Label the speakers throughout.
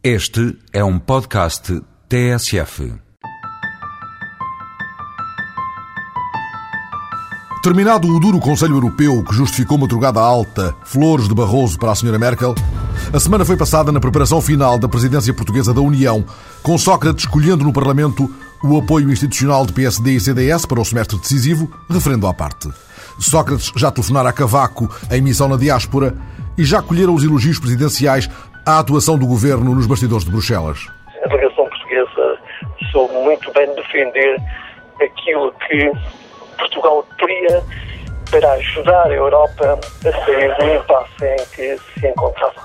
Speaker 1: Este é um podcast TSF.
Speaker 2: Terminado o duro Conselho Europeu que justificou madrugada alta, flores de Barroso para a Sra. Merkel, a semana foi passada na preparação final da presidência portuguesa da União, com Sócrates escolhendo no Parlamento o apoio institucional de PSD e CDS para o semestre decisivo, referendo à parte. Sócrates já telefonara a Cavaco em missão na diáspora e já colheram os elogios presidenciais à atuação do governo nos bastidores de Bruxelas.
Speaker 3: A delegação portuguesa soube muito bem defender aquilo que Portugal queria para ajudar a Europa a sair do impasse em que se encontrava.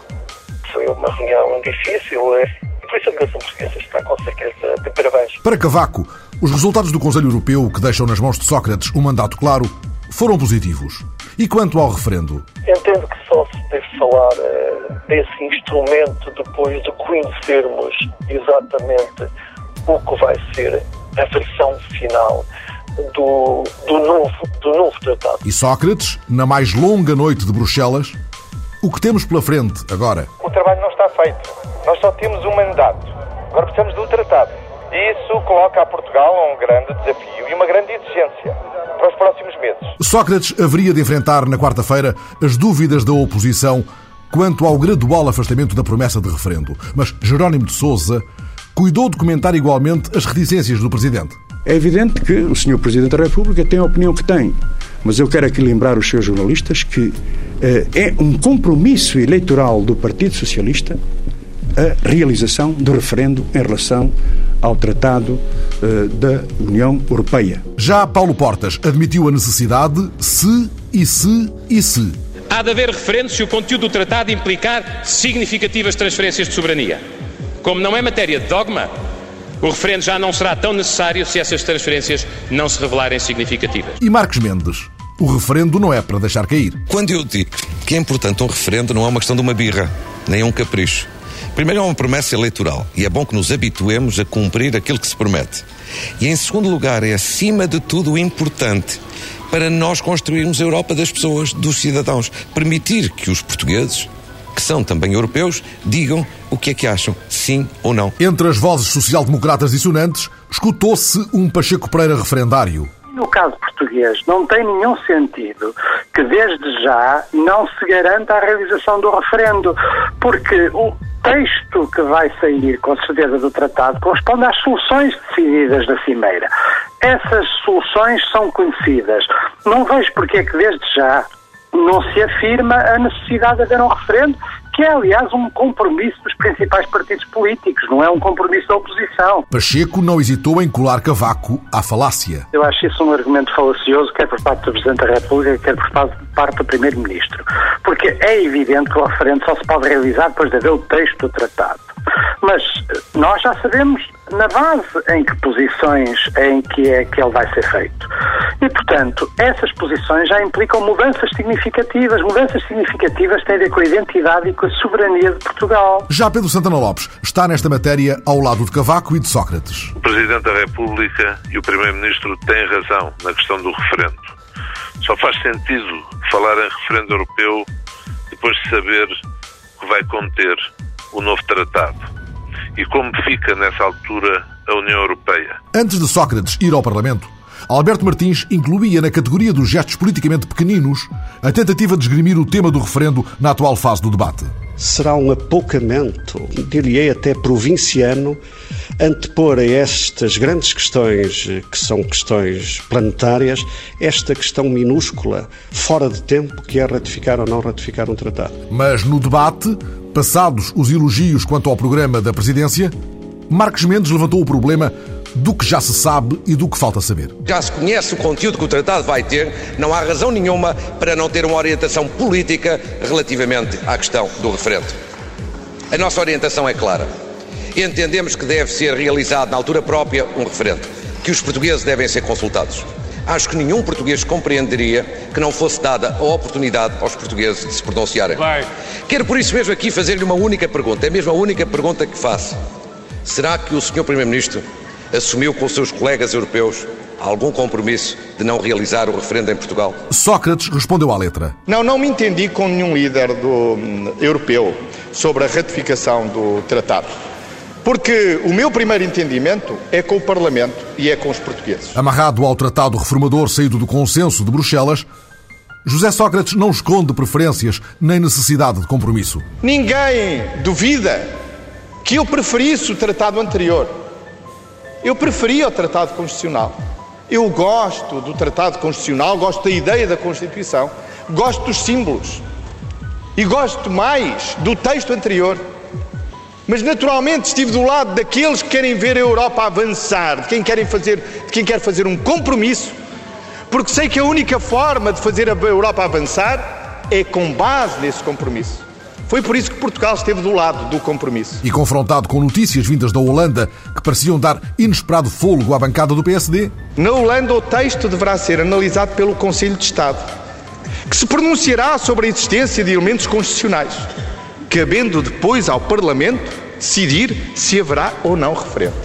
Speaker 3: Foi uma reunião difícil e por isso a delegação portuguesa está com certeza de parabéns.
Speaker 2: Para Cavaco, os resultados do Conselho Europeu, que deixam nas mãos de Sócrates um mandato claro, foram positivos. E quanto ao referendo?
Speaker 3: Entendo que só se deve falar uh, desse instrumento depois de conhecermos exatamente o que vai ser a versão final do, do, novo, do novo tratado.
Speaker 2: E Sócrates, na mais longa noite de Bruxelas, o que temos pela frente agora?
Speaker 4: O trabalho não está feito. Nós só temos um mandato. Agora precisamos de um tratado. Isso coloca a Portugal a um grande desafio e uma grande exigência para os próximos meses.
Speaker 2: Sócrates haveria de enfrentar na quarta-feira as dúvidas da oposição quanto ao gradual afastamento da promessa de referendo. Mas Jerónimo de Sousa cuidou de comentar igualmente as reticências do Presidente.
Speaker 5: É evidente que o Sr. Presidente da República tem a opinião que tem, mas eu quero aqui lembrar os seus jornalistas que eh, é um compromisso eleitoral do Partido Socialista a realização do referendo em relação ao Tratado uh, da União Europeia.
Speaker 2: Já Paulo Portas admitiu a necessidade se e se e se.
Speaker 6: Há de haver referendo se o conteúdo do tratado implicar significativas transferências de soberania. Como não é matéria de dogma, o referendo já não será tão necessário se essas transferências não se revelarem significativas.
Speaker 2: E Marcos Mendes? O referendo não é para deixar cair.
Speaker 7: Quando eu digo que é importante um referendo, não é uma questão de uma birra, nem um capricho. Primeiro, é uma promessa eleitoral e é bom que nos habituemos a cumprir aquilo que se promete. E em segundo lugar, é acima de tudo importante para nós construirmos a Europa das pessoas, dos cidadãos. Permitir que os portugueses, que são também europeus, digam o que é que acham, sim ou não.
Speaker 2: Entre as vozes social-democratas dissonantes, escutou-se um Pacheco Pereira referendário.
Speaker 8: No caso português, não tem nenhum sentido que desde já não se garanta a realização do referendo, porque o texto que vai sair, com certeza, do tratado corresponde às soluções decididas da Cimeira. Essas soluções são conhecidas. Não vejo porque é que desde já não se afirma a necessidade de haver um referendo, que é, aliás, um compromisso dos principais partidos políticos, não é um compromisso da oposição.
Speaker 2: Pacheco não hesitou em colar Cavaco à falácia.
Speaker 8: Eu acho isso um argumento falacioso, quer por parte do Presidente da República, quer por parte do Primeiro-Ministro. Porque é evidente que o referendo só se pode realizar depois de haver o texto do tratado. Mas nós já sabemos na base em que posições em que é que ele vai ser feito. E, portanto, essas posições já implicam mudanças significativas. Mudanças significativas têm a ver com a identidade e com a soberania de Portugal.
Speaker 2: Já Pedro Santana Lopes está nesta matéria ao lado de Cavaco e de Sócrates.
Speaker 9: O Presidente da República e o Primeiro-Ministro têm razão na questão do referendo. Só faz sentido falar em referendo europeu depois de saber que vai conter o novo tratado e como fica nessa altura a União Europeia.
Speaker 2: Antes de Sócrates ir ao Parlamento, Alberto Martins incluía na categoria dos gestos politicamente pequeninos a tentativa de esgrimir o tema do referendo na atual fase do debate.
Speaker 5: Será um apoucamento, diria até provinciano, antepor a estas grandes questões, que são questões planetárias, esta questão minúscula, fora de tempo, que é ratificar ou não ratificar um tratado.
Speaker 2: Mas no debate, passados os elogios quanto ao programa da presidência, Marcos Mendes levantou o problema do que já se sabe e do que falta saber.
Speaker 10: Já se conhece o conteúdo que o tratado vai ter, não há razão nenhuma para não ter uma orientação política relativamente à questão do referendo. A nossa orientação é clara. Entendemos que deve ser realizado na altura própria um referendo, que os portugueses devem ser consultados. Acho que nenhum português compreenderia que não fosse dada a oportunidade aos portugueses de se pronunciarem. Vai. Quero por isso mesmo aqui fazer-lhe uma única pergunta, é mesmo a única pergunta que faço. Será que o Sr. Primeiro-Ministro assumiu com os seus colegas europeus algum compromisso de não realizar o referendo em Portugal?
Speaker 2: Sócrates respondeu à letra.
Speaker 11: Não, não me entendi com nenhum líder do, hum, europeu sobre a ratificação do tratado. Porque o meu primeiro entendimento é com o Parlamento e é com os portugueses.
Speaker 2: Amarrado ao tratado reformador saído do consenso de Bruxelas, José Sócrates não esconde preferências nem necessidade de compromisso.
Speaker 11: Ninguém duvida que eu preferisse o tratado anterior. Eu preferia o tratado constitucional. Eu gosto do tratado constitucional, gosto da ideia da Constituição, gosto dos símbolos e gosto mais do texto anterior. Mas naturalmente estive do lado daqueles que querem ver a Europa avançar, de quem, querem fazer, de quem quer fazer um compromisso, porque sei que a única forma de fazer a Europa avançar é com base nesse compromisso. Foi por isso que Portugal esteve do lado do compromisso.
Speaker 2: E confrontado com notícias vindas da Holanda que pareciam dar inesperado fôlego à bancada do PSD?
Speaker 11: Na Holanda, o texto deverá ser analisado pelo Conselho de Estado, que se pronunciará sobre a existência de elementos constitucionais cabendo depois ao Parlamento decidir se haverá ou não referendo.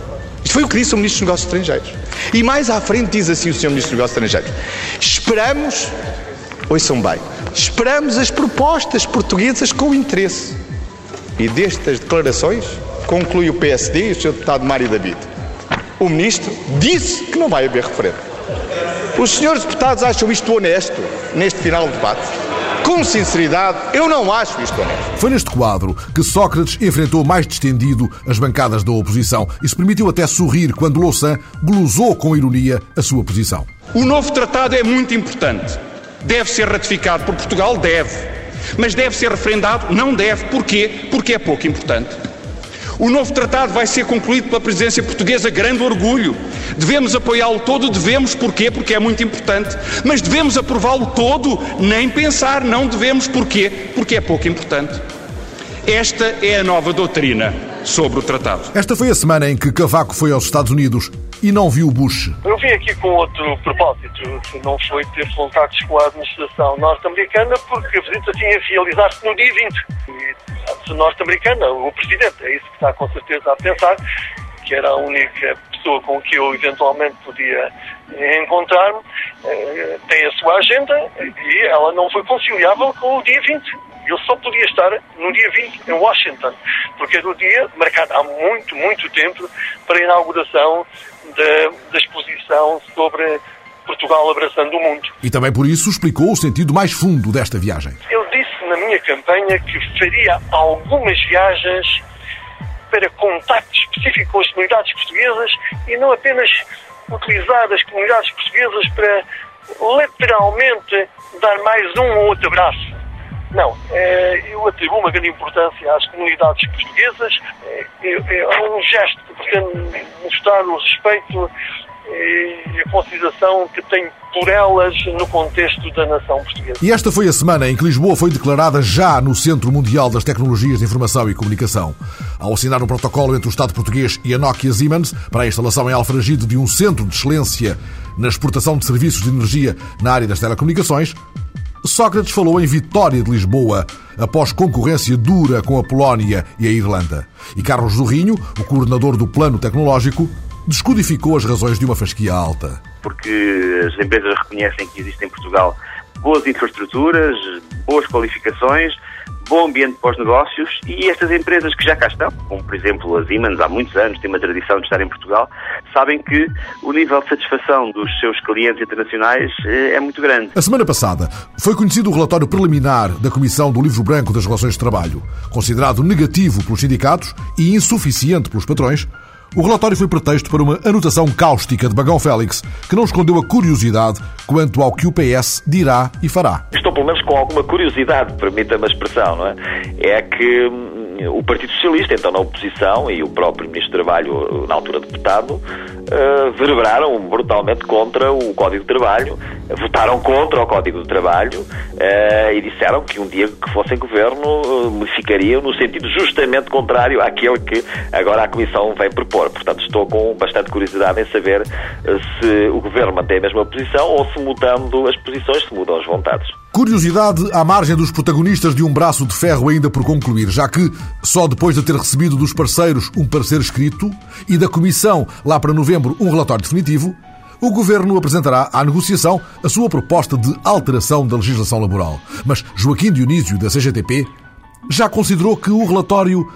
Speaker 11: Isto foi o que disse o Ministro dos Negócios Estrangeiros. E mais à frente diz assim o Sr. Ministro dos Negócios Estrangeiros: esperamos, ouçam bem, esperamos as propostas portuguesas com interesse. E destas declarações conclui o PSD e o Sr. Deputado Mário David. O Ministro disse que não vai haver referendo. Os senhores deputados acham isto honesto neste final do debate? Com sinceridade, eu não acho isto honesto.
Speaker 2: Foi neste quadro que Sócrates enfrentou mais distendido as bancadas da oposição e se permitiu até sorrir quando Louçã glosou com ironia a sua posição.
Speaker 12: O novo tratado é muito importante. Deve ser ratificado por Portugal? Deve. Mas deve ser referendado? Não deve. Porquê? Porque é pouco importante. O novo tratado vai ser concluído pela presidência portuguesa, grande orgulho. Devemos apoiá-lo todo, devemos, porquê? Porque é muito importante. Mas devemos aprová-lo todo, nem pensar, não devemos, porquê? Porque é pouco importante. Esta é a nova doutrina sobre o tratado.
Speaker 2: Esta foi a semana em que Cavaco foi aos Estados Unidos e não viu Bush.
Speaker 3: Eu vim aqui com outro propósito, que não foi ter contactos com a administração norte-americana, porque a visita tinha realizar-se no dia 20. E norte-americana, o presidente. É isso que está com certeza a pensar, que era a única pessoa com que eu eventualmente podia encontrar-me. Eh, tem a sua agenda e ela não foi conciliável com o dia 20. Eu só podia estar no dia 20 em Washington, porque era o dia marcado há muito, muito tempo para a inauguração da, da exposição sobre Portugal abraçando o mundo.
Speaker 2: E também por isso explicou o sentido mais fundo desta viagem.
Speaker 3: Eu disse na minha campanha que faria algumas viagens para contacto específico com as comunidades portuguesas e não apenas utilizar as comunidades portuguesas para literalmente dar mais um ou outro abraço. Não, é, eu atribuo uma grande importância às comunidades portuguesas. É, é, é um gesto que pretende mostrar o respeito e a consideração que tem por elas no contexto da nação portuguesa.
Speaker 2: E esta foi a semana em que Lisboa foi declarada já no Centro Mundial das Tecnologias de Informação e Comunicação. Ao assinar um protocolo entre o Estado português e a Nokia Siemens para a instalação em Alfragide de um centro de excelência na exportação de serviços de energia na área das telecomunicações, Sócrates falou em vitória de Lisboa após concorrência dura com a Polónia e a Irlanda. E Carlos Zorrinho, o coordenador do Plano Tecnológico, descodificou as razões de uma fasquia alta.
Speaker 13: Porque as empresas reconhecem que existe em Portugal boas infraestruturas, boas qualificações, bom ambiente para os negócios e estas empresas que já cá estão, como por exemplo a Siemens, há muitos anos, têm uma tradição de estar em Portugal, sabem que o nível de satisfação dos seus clientes internacionais eh, é muito grande.
Speaker 2: A semana passada foi conhecido o relatório preliminar da Comissão do Livro Branco das Relações de Trabalho, considerado negativo pelos sindicatos e insuficiente pelos patrões. O relatório foi pretexto para uma anotação cáustica de Bagão Félix, que não escondeu a curiosidade quanto ao que o PS dirá e fará.
Speaker 14: Estou pelo menos com alguma curiosidade, permita-me a expressão, não é? É que hum, o Partido Socialista, então na oposição, e o próprio Ministro do Trabalho, na altura deputado, uh, verberaram brutalmente contra o Código de Trabalho, votaram contra o Código de Trabalho uh, e disseram que um dia que fossem governo modificariam no sentido justamente contrário àquele que agora a Comissão vem propor. Portanto, estou com bastante curiosidade em saber se o governo mantém a mesma posição ou se mudando as posições, se mudam as vontades.
Speaker 2: Curiosidade à margem dos protagonistas de um braço de ferro ainda por concluir, já que só depois de ter recebido dos parceiros um parecer escrito e da Comissão, lá para novembro, um relatório definitivo, O Governo apresentará à negociação a sua proposta de alteração da legislação laboral. Mas Joaquim Dionísio, da CGTP, já considerou que o relatório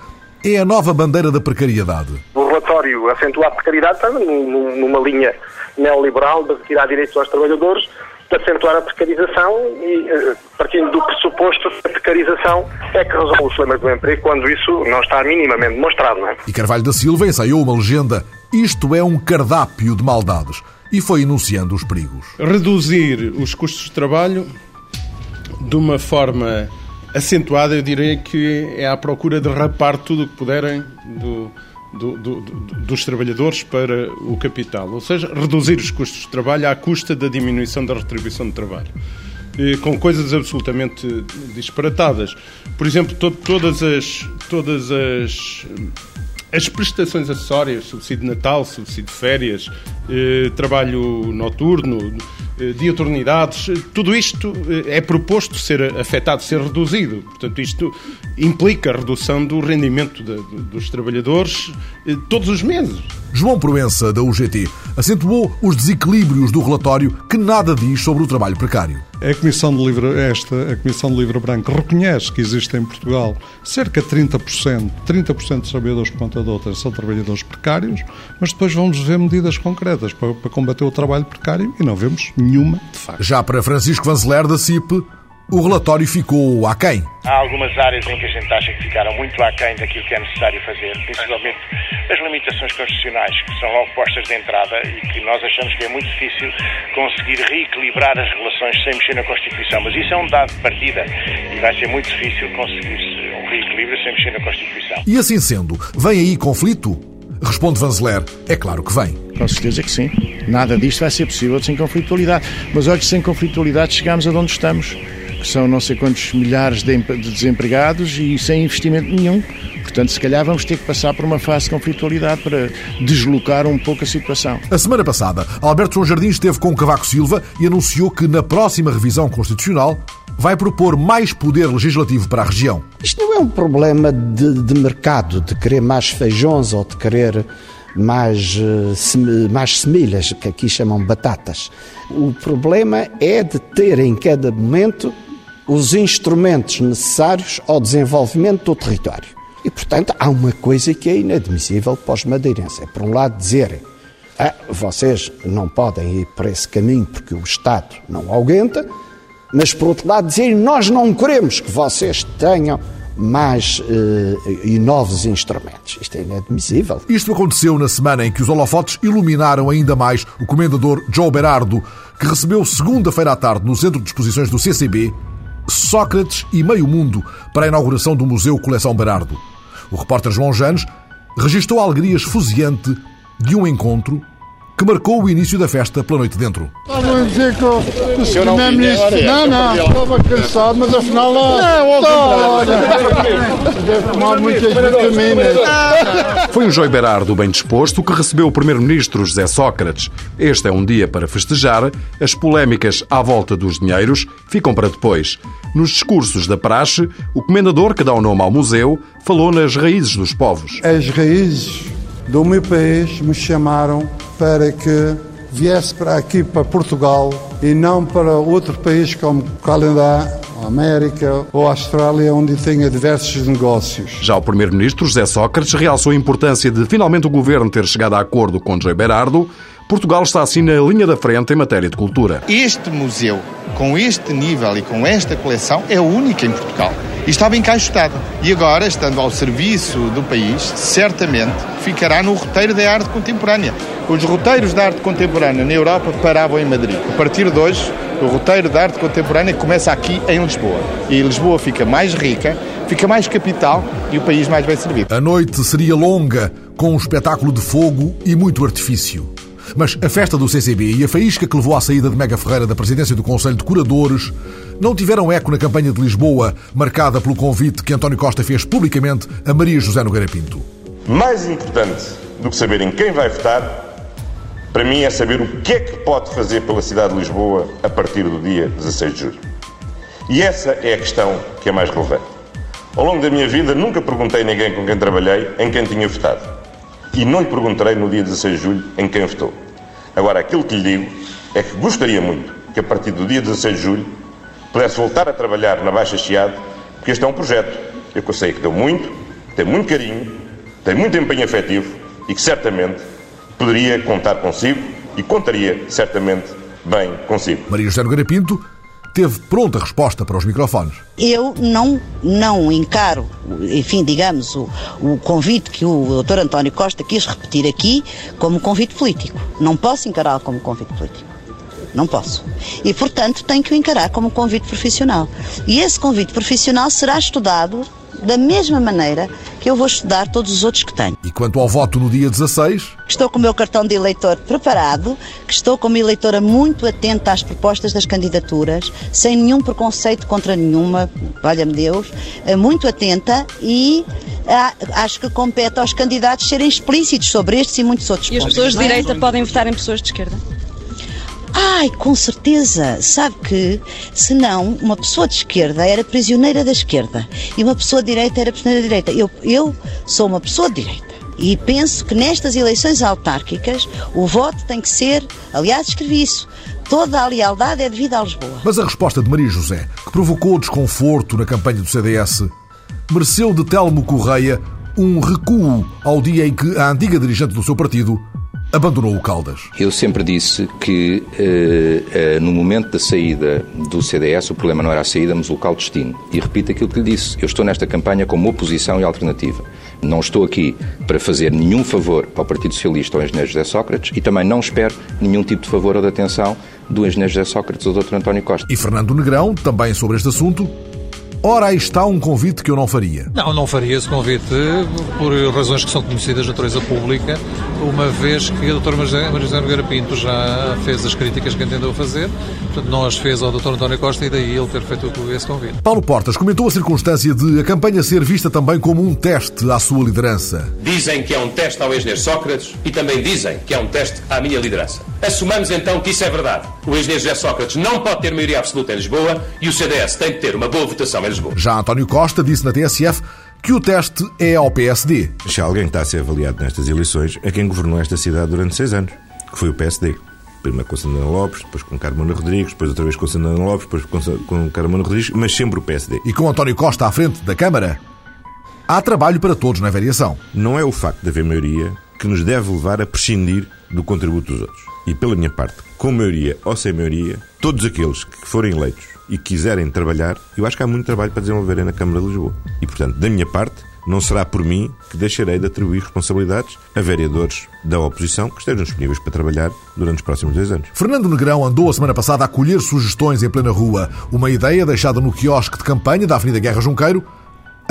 Speaker 2: é a nova bandeira da precariedade.
Speaker 15: O relatório acentua a precariedade está numa linha neoliberal de retirar direitos aos trabalhadores, de acentuar a precarização e eh, partindo do pressuposto que a precarização é que resolve os problemas do emprego, quando isso não está minimamente demonstrado. Não é?
Speaker 2: E Carvalho da Silva ensaiou uma legenda. Isto é um cardápio de maldades. E foi enunciando os perigos.
Speaker 16: Reduzir os custos de trabalho de uma forma acentuada, eu diria que é à procura de rapar tudo o que puderem do, do, do, dos trabalhadores para o capital. Ou seja, reduzir os custos de trabalho à custa da diminuição da retribuição de trabalho. E, com coisas absolutamente disparatadas. Por exemplo, to, todas as. Todas as as prestações acessórias, subsídio de Natal, subsídio de férias, eh, trabalho noturno, diuturnidades, tudo isto eh, é proposto ser afetado, ser reduzido. Portanto, isto implica a redução do rendimento de, de, dos trabalhadores eh, todos os meses.
Speaker 2: João Proença, da UGT, acentuou os desequilíbrios do relatório que nada diz sobre o trabalho precário.
Speaker 17: A Comissão de Livre, esta, a Comissão de Livre Branco reconhece que existe em Portugal cerca de 30%, 30% dos trabalhadores por conta de outras são trabalhadores precários, mas depois vamos ver medidas concretas para, para combater o trabalho precário e não vemos nenhuma, de facto.
Speaker 2: Já para Francisco Vanzeler, da CIP, o relatório ficou aquém.
Speaker 18: Há algumas áreas em que a gente acha que ficaram muito aquém daquilo que é necessário fazer, principalmente as limitações constitucionais que são logo postas de entrada e que nós achamos que é muito difícil conseguir reequilibrar as relações sem mexer na Constituição. Mas isso é um dado de partida e vai ser muito difícil conseguir um reequilíbrio sem mexer na Constituição.
Speaker 2: E assim sendo, vem aí conflito? Responde Vanzeler, é claro que vem.
Speaker 19: Com certeza que sim. Nada disto vai ser possível sem conflitualidade. Mas olha, sem conflitualidade chegamos a onde estamos que são não sei quantos milhares de desempregados e sem investimento nenhum. Portanto, se calhar vamos ter que passar por uma fase de conflitualidade para deslocar um pouco a situação.
Speaker 2: A semana passada, Alberto João Jardim esteve com Cavaco Silva e anunciou que na próxima revisão constitucional vai propor mais poder legislativo para a região.
Speaker 20: Isto não é um problema de, de mercado, de querer mais feijões ou de querer mais, eh, mais semilhas, que aqui chamam batatas. O problema é de ter em cada momento os instrumentos necessários ao desenvolvimento do território. E, portanto, há uma coisa que é inadmissível para os madeirenses. É, por um lado, dizerem ah, vocês não podem ir por esse caminho porque o Estado não aguenta, mas, por outro lado, dizerem nós não queremos que vocês tenham mais uh, e novos instrumentos. Isto é inadmissível.
Speaker 2: Isto aconteceu na semana em que os holofotes iluminaram ainda mais o comendador Joe Berardo, que recebeu segunda-feira à tarde no Centro de Exposições do CCB Sócrates e Meio Mundo para a inauguração do Museu Coleção Berardo. O repórter João Janes registrou a alegria esfuziante de um encontro que marcou o início da festa pela noite dentro.
Speaker 21: Estavam a dizer que o, Primeiro-Ministro. Não, não, estava cansado, mas afinal lá. Não, Deve tomar muitas vitaminas.
Speaker 22: Foi um Joy Berardo bem disposto que recebeu o Primeiro-Ministro José Sócrates. Este é um dia para festejar. As polémicas à volta dos dinheiros ficam para depois. Nos discursos da praxe, o comendador que dá o nome ao museu falou nas raízes dos povos.
Speaker 21: As raízes do meu país me chamaram para que viesse para aqui, para Portugal, e não para outro país como Canadá, América ou Austrália, onde tenha diversos negócios.
Speaker 22: Já o Primeiro-Ministro José Sócrates realçou a importância de finalmente o Governo ter chegado a acordo com José Berardo. Portugal está assim na linha da frente em matéria de cultura.
Speaker 23: Este museu, com este nível e com esta coleção, é o único em Portugal e estava encaixotado. E agora, estando ao serviço do país, certamente ficará no roteiro da arte contemporânea. Os roteiros da arte contemporânea na Europa paravam em Madrid. A partir de hoje, o roteiro da arte contemporânea começa aqui em Lisboa. E Lisboa fica mais rica, fica mais capital e o país mais bem servido.
Speaker 2: A noite seria longa, com um espetáculo de fogo e muito artifício. Mas a festa do CCB e a faísca que levou à saída de Mega Ferreira da presidência do Conselho de Curadores não tiveram eco na campanha de Lisboa, marcada pelo convite que António Costa fez publicamente a Maria José Nogueira Pinto.
Speaker 24: Mais importante do que saber em quem vai votar, para mim é saber o que é que pode fazer pela cidade de Lisboa a partir do dia 16 de julho. E essa é a questão que é mais relevante. Ao longo da minha vida, nunca perguntei a ninguém com quem trabalhei em quem tinha votado. E não lhe perguntarei no dia 16 de julho em quem votou. Agora, aquilo que lhe digo é que gostaria muito que a partir do dia 16 de julho pudesse voltar a trabalhar na Baixa Chiado, porque este é um projeto eu que sei que deu muito, tem muito carinho, tem muito empenho afetivo e que certamente poderia contar consigo e contaria certamente bem consigo.
Speaker 2: Maria José Pinto teve pronta resposta para os microfones.
Speaker 25: Eu não, não encaro, enfim, digamos, o, o convite que o Dr. António Costa quis repetir aqui como convite político. Não posso encará-lo como convite político. Não posso. E, portanto, tenho que o encarar como convite profissional. E esse convite profissional será estudado da mesma maneira que eu vou estudar todos os outros que tenho.
Speaker 2: E quanto ao voto no dia 16?
Speaker 25: Estou com o meu cartão de eleitor preparado, que estou como eleitora muito atenta às propostas das candidaturas, sem nenhum preconceito contra nenhuma, valha-me Deus, eh, muito atenta e ah, acho que compete aos candidatos serem explícitos sobre estes e muitos outros
Speaker 26: e pontos. E as pessoas de direita podem votar em pessoas de esquerda?
Speaker 25: Ai, com certeza. Sabe que, se não, uma pessoa de esquerda era prisioneira da esquerda e uma pessoa de direita era prisioneira da direita. Eu, eu sou uma pessoa de direita. E penso que nestas eleições autárquicas o voto tem que ser, aliás, escrevi isso, toda a lealdade é devida a Lisboa.
Speaker 2: Mas a resposta de Maria José, que provocou desconforto na campanha do CDS, mereceu de Telmo Correia um recuo ao dia em que a antiga dirigente do seu partido abandonou o Caldas.
Speaker 27: Eu sempre disse que uh, uh, no momento da saída do CDS o problema não era a saída, mas o local destino. E repito aquilo que lhe disse. Eu estou nesta campanha como oposição e alternativa. Não estou aqui para fazer nenhum favor ao Partido Socialista ou ao Engenheiro José Sócrates e também não espero nenhum tipo de favor ou de atenção do Engenheiro José Sócrates ou do Dr. António Costa.
Speaker 2: E Fernando Negrão, também sobre este assunto, Ora, aí está um convite que eu não faria.
Speaker 28: Não, não faria esse convite por razões que são conhecidas de natureza pública, uma vez que a doutora Maria Nogueira Pinto já fez as críticas que entendeu fazer, portanto não as fez ao doutor António Costa e daí ele ter feito esse convite.
Speaker 2: Paulo Portas comentou a circunstância de a campanha ser vista também como um teste à sua liderança.
Speaker 29: Dizem que é um teste ao engenheiro Sócrates e também dizem que é um teste à minha liderança. Assumamos então que isso é verdade. O engenheiro José Sócrates não pode ter maioria absoluta em Lisboa e o CDS tem que ter uma boa votação em Lisboa.
Speaker 2: Já António Costa disse na TSF que o teste é ao PSD.
Speaker 30: Se alguém está a ser avaliado nestas eleições é quem governou esta cidade durante seis anos, que foi o PSD. Primeiro com Santana Lopes, depois com Carmona Rodrigues, depois outra vez com Santana Lopes, depois com Carmona Rodrigues, mas sempre o PSD.
Speaker 2: E com António Costa à frente da Câmara, há trabalho para todos na variação.
Speaker 30: Não é o facto de haver maioria que nos deve levar a prescindir do contributo dos outros. E pela minha parte, com maioria ou sem maioria, todos aqueles que forem eleitos e quiserem trabalhar, eu acho que há muito trabalho para desenvolverem na Câmara de Lisboa. E, portanto, da minha parte, não será por mim que deixarei de atribuir responsabilidades a vereadores da oposição que estejam disponíveis para trabalhar durante os próximos dois anos.
Speaker 2: Fernando Negrão andou a semana passada a colher sugestões em plena rua. Uma ideia deixada no quiosque de campanha da Avenida Guerra Junqueiro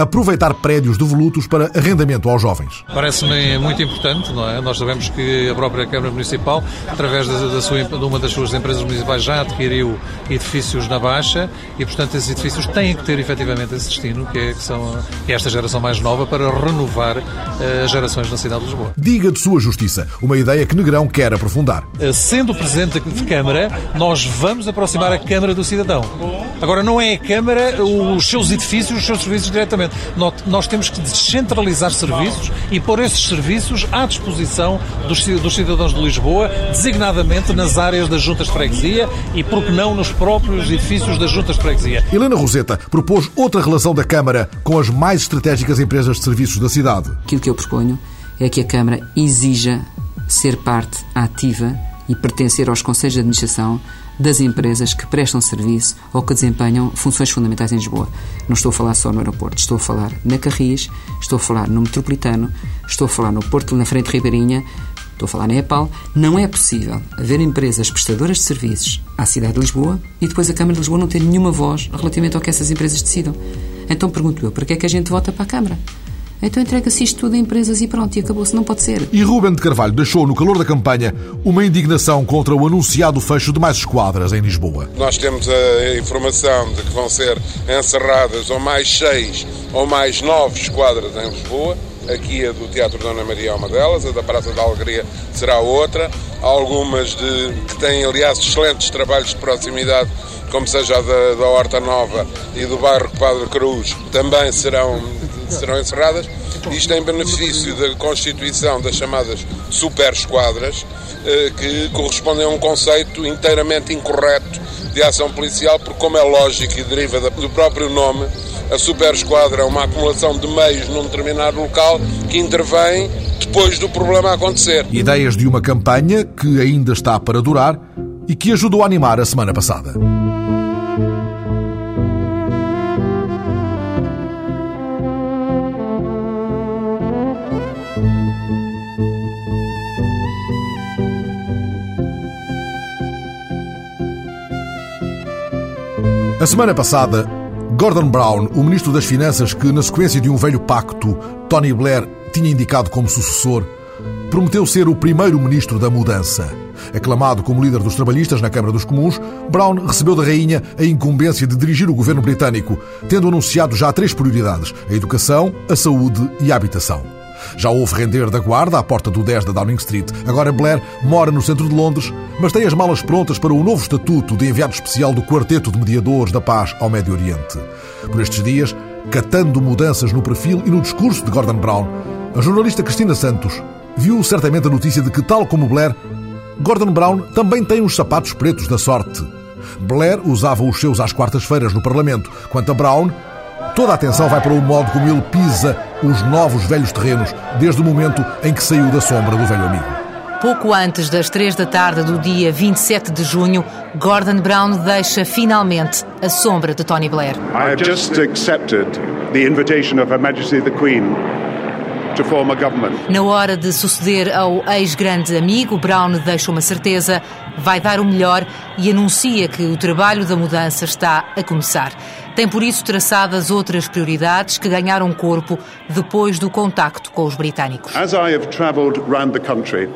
Speaker 2: aproveitar prédios devolutos para arrendamento aos jovens.
Speaker 28: Parece-me muito importante, não é? Nós sabemos que a própria Câmara Municipal, através da, da sua, de uma das suas empresas municipais, já adquiriu edifícios na Baixa e, portanto, esses edifícios têm que ter efetivamente esse destino, que é, que são, que é esta geração mais nova, para renovar uh, as gerações na cidade de Lisboa.
Speaker 2: Diga de sua justiça, uma ideia que Negrão quer aprofundar.
Speaker 28: Uh, sendo Presidente de Câmara, nós vamos aproximar a Câmara do cidadão. Agora, não é a Câmara, os seus edifícios, os seus serviços diretamente nós temos que descentralizar serviços e pôr esses serviços à disposição dos, dos cidadãos de Lisboa, designadamente nas áreas das juntas de freguesia e, por que não, nos próprios edifícios das juntas de freguesia.
Speaker 2: Helena Roseta propôs outra relação da Câmara com as mais estratégicas empresas de serviços da cidade.
Speaker 31: Aquilo que eu proponho é que a Câmara exija ser parte ativa e pertencer aos conselhos de administração das empresas que prestam serviço ou que desempenham funções fundamentais em Lisboa. Não estou a falar só no aeroporto, estou a falar na Carris, estou a falar no Metropolitano, estou a falar no Porto na Frente Ribeirinha, estou a falar na EPAL. Não é possível haver empresas prestadoras de serviços à cidade de Lisboa e depois a Câmara de Lisboa não ter nenhuma voz relativamente ao que essas empresas decidam. Então pergunto eu, para que é que a gente vota para a Câmara? Então entrega-se isto tudo a empresas e pronto, e acabou-se, não pode ser.
Speaker 2: E Ruben de Carvalho deixou no calor da campanha uma indignação contra o anunciado fecho de mais esquadras em Lisboa.
Speaker 32: Nós temos a informação de que vão ser encerradas ou mais seis ou mais nove esquadras em Lisboa. Aqui a do Teatro Dona Maria é uma delas, a da Praça da Alegria será outra. Algumas de, que têm, aliás, excelentes trabalhos de proximidade como seja a da, da Horta Nova e do bairro Padre Cruz, também serão serão encerradas, isto em benefício da constituição das chamadas super esquadras, eh, que correspondem a um conceito inteiramente incorreto de ação policial, porque, como é lógico e deriva do próprio nome, a super esquadra é uma acumulação de meios num determinado local que intervém depois do problema acontecer.
Speaker 2: Ideias de uma campanha que ainda está para durar e que ajudou a animar a semana passada. A semana passada, Gordon Brown, o ministro das Finanças que, na sequência de um velho pacto, Tony Blair tinha indicado como sucessor, prometeu ser o primeiro ministro da mudança. Aclamado como líder dos trabalhistas na Câmara dos Comuns, Brown recebeu da rainha a incumbência de dirigir o governo britânico, tendo anunciado já três prioridades: a educação, a saúde e a habitação. Já houve render da guarda à porta do 10 da Downing Street. Agora Blair mora no centro de Londres, mas tem as malas prontas para o novo estatuto de enviado especial do Quarteto de Mediadores da Paz ao Médio Oriente. Por estes dias, catando mudanças no perfil e no discurso de Gordon Brown, a jornalista Cristina Santos viu certamente a notícia de que, tal como Blair, Gordon Brown também tem os sapatos pretos da sorte. Blair usava os seus às quartas-feiras no Parlamento. Quanto a Brown, toda a atenção vai para o modo como ele pisa os novos velhos terrenos desde o momento em que saiu da sombra do velho amigo.
Speaker 33: Pouco antes das três da tarde do dia 27 de junho, Gordon Brown deixa finalmente a sombra de Tony Blair.
Speaker 34: I have just accepted the invitation of Her Majesty the Queen
Speaker 33: na hora de suceder ao ex-grande amigo, Brown deixa uma certeza, vai dar o melhor e anuncia que o trabalho da mudança está a começar. Tem por isso traçadas outras prioridades que ganharam corpo depois do contacto com os britânicos.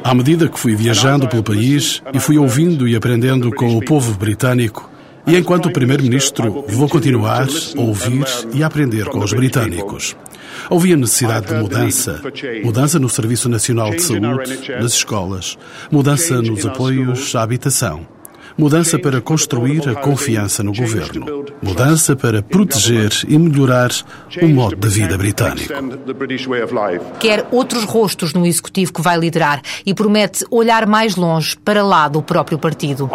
Speaker 35: À medida que fui viajando pelo país e fui ouvindo e aprendendo com o povo britânico, e enquanto Primeiro-Ministro, vou continuar a ouvir e a aprender com os britânicos. Havia necessidade de mudança. Mudança no Serviço Nacional de Saúde, nas escolas. Mudança nos apoios à habitação. Mudança para construir a confiança no governo. Mudança para proteger e melhorar o modo de vida britânico.
Speaker 33: Quer outros rostos no executivo que vai liderar e promete olhar mais longe para lá do próprio partido.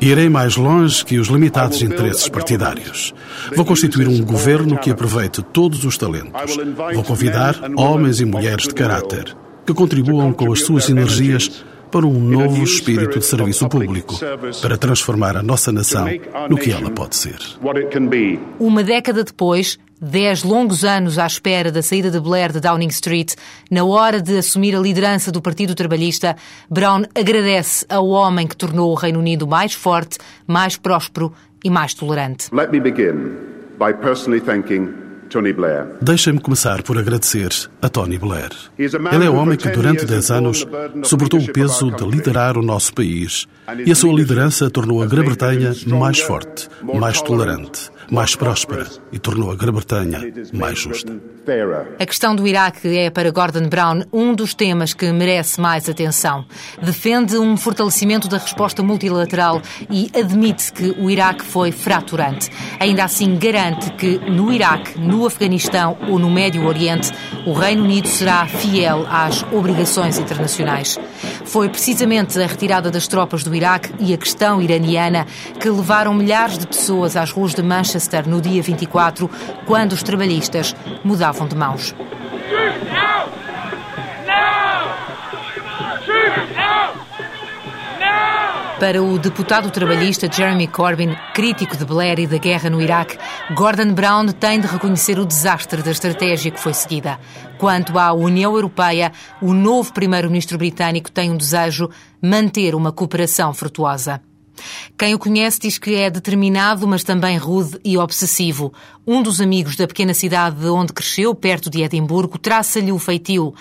Speaker 35: Irei mais longe que os limitados interesses partidários. Vou constituir um governo que aproveite todos os talentos. Vou convidar homens e mulheres de caráter que contribuam com as suas energias para um novo espírito de serviço público, para transformar a nossa nação no que ela pode ser.
Speaker 33: Uma década depois, dez longos anos à espera da saída de Blair de Downing Street, na hora de assumir a liderança do Partido Trabalhista, Brown agradece ao homem que tornou o Reino Unido mais forte, mais próspero e mais tolerante.
Speaker 34: Let me begin by personally thanking.
Speaker 35: Deixem-me começar por agradecer a Tony Blair. Ele é o homem que durante 10 anos suportou o peso de liderar o nosso país e a sua liderança tornou a Grã-Bretanha mais forte, mais tolerante, mais próspera e tornou a Grã-Bretanha mais justa.
Speaker 33: A questão do Iraque é para Gordon Brown um dos temas que merece mais atenção. Defende um fortalecimento da resposta multilateral e admite que o Iraque foi fraturante. Ainda assim, garante que no Iraque, no Afeganistão ou no Médio Oriente, o Reino Unido será fiel às obrigações internacionais. Foi precisamente a retirada das tropas do Iraque e a questão iraniana que levaram milhares de pessoas às ruas de Manchester no dia 24, quando os trabalhistas mudavam de mãos. Para o deputado trabalhista Jeremy Corbyn, crítico de Blair e da guerra no Iraque, Gordon Brown tem de reconhecer o desastre da estratégia que foi seguida. Quanto à União Europeia, o novo primeiro-ministro britânico tem um desejo manter uma cooperação frutuosa. Quem o conhece diz que é determinado, mas também rude e obsessivo. Um dos amigos da pequena cidade onde cresceu, perto de Edimburgo, traça-lhe o feitio.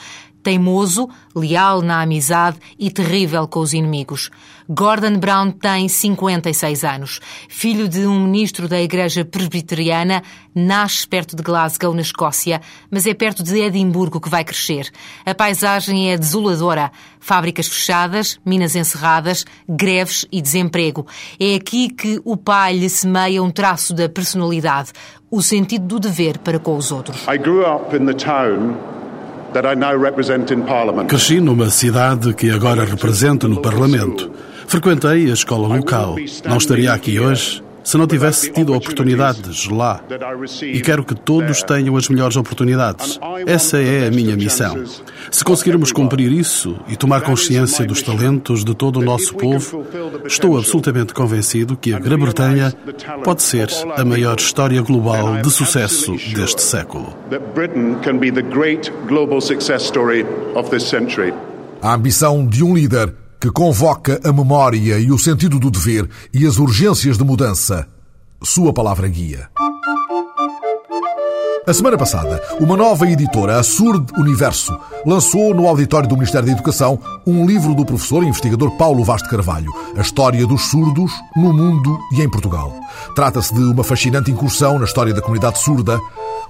Speaker 33: Teimoso, leal na amizade e terrível com os inimigos. Gordon Brown tem 56 anos. Filho de um ministro da Igreja Presbiteriana, nasce perto de Glasgow, na Escócia, mas é perto de Edimburgo que vai crescer. A paisagem é desoladora. Fábricas fechadas, minas encerradas, greves e desemprego. É aqui que o pai lhe semeia um traço da personalidade, o sentido do dever para com os outros.
Speaker 34: I grew up in the town
Speaker 35: Cresci numa cidade que agora represento no Parlamento. Frequentei a escola local. Não estaria aqui hoje se não tivesse tido oportunidades lá. E quero que todos tenham as melhores oportunidades. Essa é a minha missão. Se conseguirmos cumprir isso e tomar consciência dos talentos de todo o nosso povo, estou absolutamente convencido que a Grã-Bretanha pode ser a maior história global de sucesso deste século.
Speaker 2: A ambição de um líder que convoca a memória e o sentido do dever e as urgências de mudança. Sua palavra guia. A semana passada, uma nova editora, a Surd Universo, lançou no auditório do Ministério da Educação um livro do professor e investigador Paulo Vaz de Carvalho, A História dos Surdos no Mundo e em Portugal. Trata-se de uma fascinante incursão na história da comunidade surda,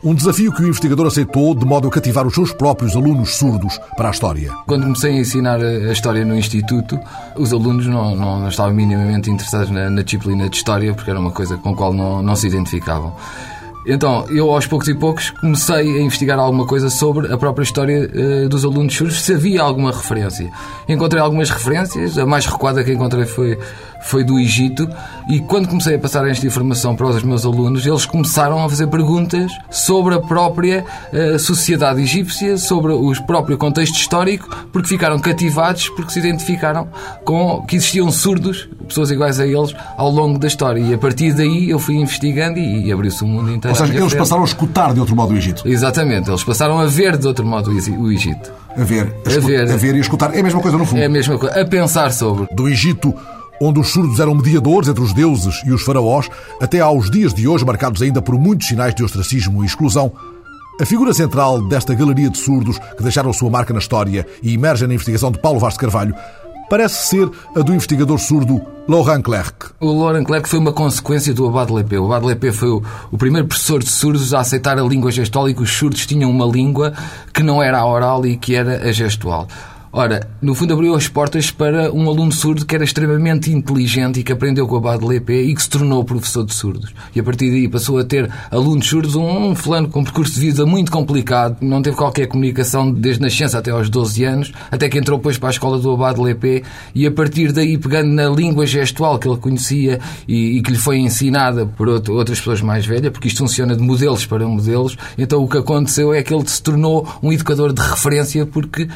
Speaker 2: um desafio que o investigador aceitou de modo a cativar os seus próprios alunos surdos para a história.
Speaker 36: Quando comecei a ensinar a história no Instituto, os alunos não, não, não estavam minimamente interessados na, na, disciplina de história, porque era uma coisa com a qual não, não se identificavam. Então, eu aos poucos e poucos comecei a investigar alguma coisa sobre a própria história uh, dos alunos surdos, se havia alguma referência. Encontrei algumas referências, a mais recuada que encontrei foi foi do Egito, e quando comecei a passar esta informação para os meus alunos, eles começaram a fazer perguntas sobre a própria uh, sociedade egípcia, sobre o próprio contexto histórico, porque ficaram cativados, porque se identificaram com que existiam surdos, pessoas iguais a eles, ao longo da história. E a partir daí eu fui investigando e, e abriu-se o mundo inteiro.
Speaker 2: Ou seja, eles passaram a escutar de outro modo o Egito.
Speaker 36: Exatamente, eles passaram a ver de outro modo o Egito.
Speaker 2: A ver, a, a ver, a ver e a escutar. É a mesma coisa no fundo.
Speaker 36: É a mesma coisa. A pensar sobre.
Speaker 2: Do Egito onde os surdos eram mediadores entre os deuses e os faraós, até aos dias de hoje marcados ainda por muitos sinais de ostracismo e exclusão, a figura central desta galeria de surdos que deixaram sua marca na história e emerge na investigação de Paulo Vaz de Carvalho parece ser a do investigador surdo Laurent Clerc.
Speaker 36: O Laurent Clerc foi uma consequência do Abad Lepé. O Abad Lepé foi o, o, primeiro professor de surdos a aceitar a língua gestual e que os surdos tinham uma língua que não era a oral e que era a gestual. Ora, no fundo abriu as portas para um aluno surdo que era extremamente inteligente e que aprendeu com a Bad LP e que se tornou professor de surdos. E a partir daí passou a ter alunos surdos, um, fulano com um percurso de vida muito complicado, não teve qualquer comunicação desde nascença até aos 12 anos, até que entrou depois para a escola do Abad LP e a partir daí, pegando na língua gestual que ele conhecia e, e que lhe foi ensinada por outro, outras pessoas mais velhas, porque isto funciona de modelos para modelos, então o que aconteceu é que ele se tornou um educador de referência porque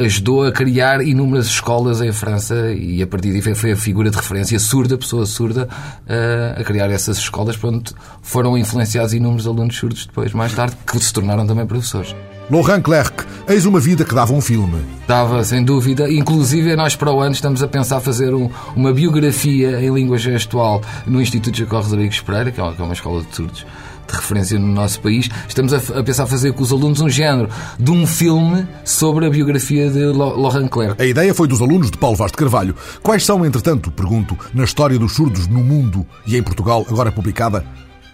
Speaker 36: ajudou a criar inúmeras escolas em França e a partir daí foi a figura de referência surda, pessoa surda, eh, a criar essas escolas, onde foram influenciados inúmeros alunos surdos depois, mais tarde, que se tornaram também professores.
Speaker 2: Laurent Clerc, eis uma vida que dava um filme.
Speaker 36: Dava, sem dúvida. Inclusive, nós para o ano estamos a pensar fazer um, uma biografia em língua gestual no Instituto Jacó Rodrigues Pereira, que é uma, que é uma escola de surdos de referência no nosso país. Estamos a, a, pensar fazer com os alunos um género de um filme sobre a biografia de Laurent Clerc.
Speaker 2: A ideia foi dos alunos de Paulo Vaz de Carvalho. Quais são, entretanto, pergunto, na história dos surdos no mundo e em Portugal, agora publicada,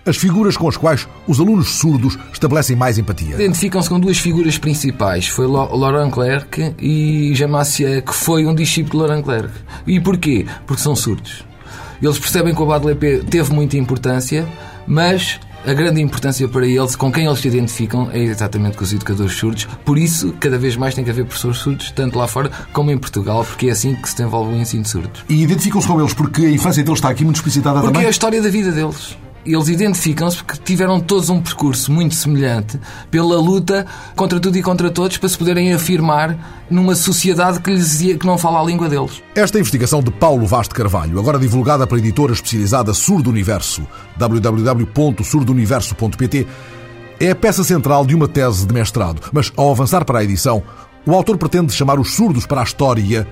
Speaker 2: as figuras com as quais os alunos surdos estabelecem mais empatia?
Speaker 36: Identificam-se com duas figuras principais. Foi Laurent Clerc e Jamacia, que foi um discípulo de Laurent Clerc. E porquê? Porque são surdos. Eles percebem que o Badelepé teve muita importância, mas a grande importância para eles, com quem eles se identificam, é exatamente com os educadores surdos. Por isso, cada vez mais tem que haver professores surdos, tanto lá fora como em Portugal, porque é assim que se desenvolve o ensino de surdos.
Speaker 2: E identificam-se com eles porque a infância deles está aqui muito explicitada
Speaker 36: porque
Speaker 2: também?
Speaker 36: Porque é a história da vida deles eles identificam-se porque tiveram todos um percurso muito semelhante pela luta contra tudo e contra todos para se poderem afirmar numa sociedade que, lhes, que não fala a língua deles.
Speaker 2: Esta investigação de Paulo Vaz de Carvalho, agora divulgada pela editora especializada Surdo Universo, www.surdouniverso.pt, é a peça central de uma tese de mestrado, mas ao avançar para a edição, o autor pretende chamar os surdos para a história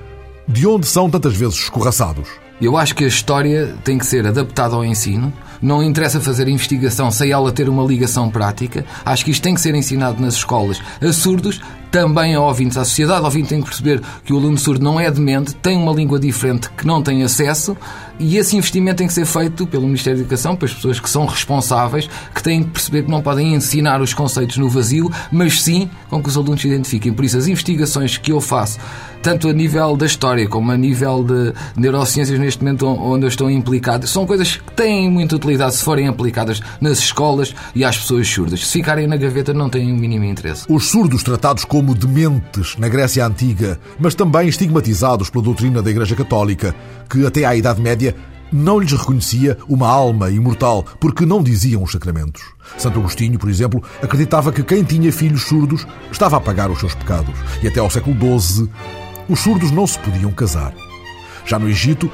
Speaker 2: de onde são tantas vezes escorraçados.
Speaker 36: Eu acho que a história tem que ser adaptada ao ensino, não interessa fazer investigação sem ela ter uma ligação prática. Acho que isto tem que ser ensinado nas escolas a surdos, também a ouvintes. A sociedade ouvinte tem que perceber que o aluno surdo não é demente, tem uma língua diferente que não tem acesso e esse investimento tem que ser feito pelo Ministério da Educação, pelas pessoas que são responsáveis, que têm que perceber que não podem ensinar os conceitos no vazio, mas sim com que os alunos se identifiquem. Por isso, as investigações que eu faço tanto a nível da história como a nível de neurociências neste momento onde eu estou implicado, são coisas que têm muita utilidade se forem aplicadas nas escolas e às pessoas surdas. Se ficarem na gaveta não têm o mínimo interesse.
Speaker 2: Os surdos tratados como dementes na Grécia Antiga, mas também estigmatizados pela doutrina da Igreja Católica, que até à Idade Média não lhes reconhecia uma alma imortal porque não diziam os sacramentos. Santo Agostinho, por exemplo, acreditava que quem tinha filhos surdos estava a pagar os seus pecados. E até ao século XII os surdos não se podiam casar. Já no Egito,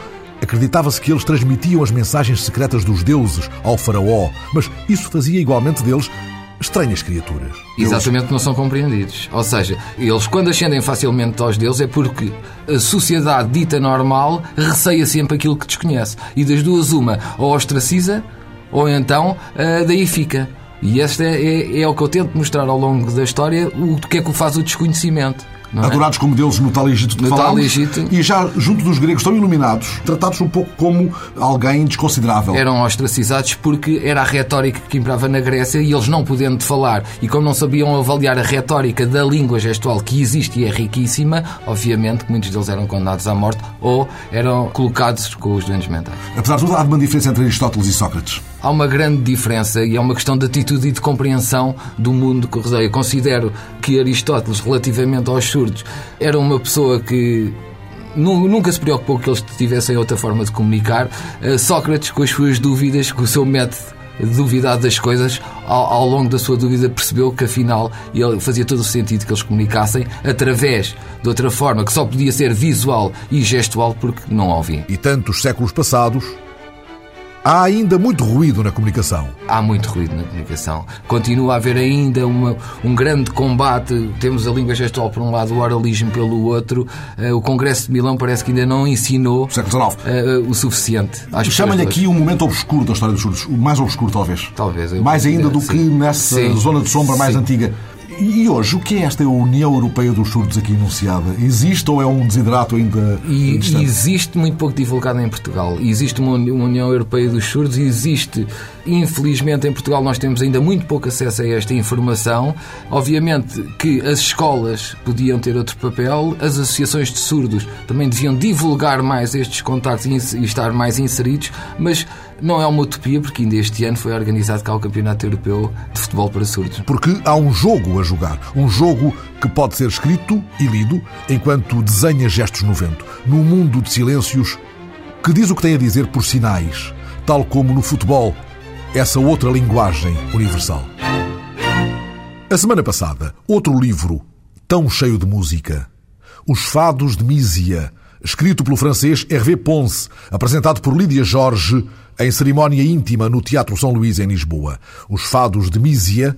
Speaker 2: acreditava-se que eles transmitiam as mensagens secretas dos deuses ao faraó, mas isso fazia igualmente deles estranhas criaturas.
Speaker 36: Exatamente, eles... não são compreendidos. Ou seja, eles quando ascendem facilmente aos deuses é porque a sociedade dita normal receia sempre aquilo que desconhece. E das duas, uma, ou ostraciza, ou então uh, daí fica. E este é, é, é, o que eu tento mostrar ao longo da história, o que é que faz o desconhecimento.
Speaker 2: É? Adorados como deuses no tal Egito
Speaker 36: no tal Egito.
Speaker 2: E já junto dos gregos tão iluminados, tratados um pouco como alguém desconsiderável.
Speaker 36: Eram ostracizados porque era a retórica que imperava na Grécia e eles não podendo falar e como não sabiam avaliar a retórica da língua gestual que existe e é riquíssima, obviamente que muitos deles eram condenados à morte ou eram colocados com os doentes mentais.
Speaker 2: Apesar de tudo, há uma diferença entre Aristóteles e Sócrates
Speaker 36: há uma grande diferença e é uma questão de atitude e de compreensão do mundo que rodeia. Considero que Aristóteles, relativamente aos era uma pessoa que nunca se preocupou que eles tivessem outra forma de comunicar. Eh, Sócrates, com as suas dúvidas, com o seu método de duvidar das coisas, ao, ao, longo da sua dúvida percebeu que afinal ele fazia todo o sentido que eles comunicassem através de outra forma que só podia ser visual e gestual porque não ouviam.
Speaker 2: E tantos séculos passados, Há ainda muito ruído na comunicação.
Speaker 36: Há muito ruído na comunicação. Continua a haver ainda uma, um grande combate. Temos a língua gestual por um lado, o oralismo pelo outro. Uh, o Congresso de Milão parece que ainda não ensinou uh, o suficiente.
Speaker 2: Chama-lhe aqui um momento obscuro da história dos surdos. O mais obscuro, talvez.
Speaker 36: Talvez.
Speaker 2: Mais ainda do sim. que nessa sim. zona de sombra mais sim. antiga. E hoje, o que é esta União Europeia dos Surdos aqui enunciada? Existe ou é um desidrato ainda
Speaker 36: e, Existe muito pouco divulgado em Portugal. Existe uma União Europeia dos Surdos e existe, infelizmente, em Portugal nós temos ainda muito pouco acesso a esta informação. Obviamente que as escolas podiam ter outro papel, as associações de surdos também deviam divulgar mais estes contactos e estar mais inseridos, mas não é uma utopia, porque ainda este ano foi organizado cá o Campeonato Europeu de Futebol para Surdos.
Speaker 2: Porque há um jogo a jogar. Um jogo que pode ser escrito e lido enquanto desenha gestos no vento. Num mundo de silêncios que diz o que tem a dizer por sinais, tal como no futebol, essa outra linguagem universal. A semana passada, outro livro tão cheio de música. Os Fados de Mísia, escrito pelo francês Hervé Ponce, apresentado por Lídia Jorge em cerimónia íntima no Teatro São Luís, em Lisboa. Os fados de Mísia,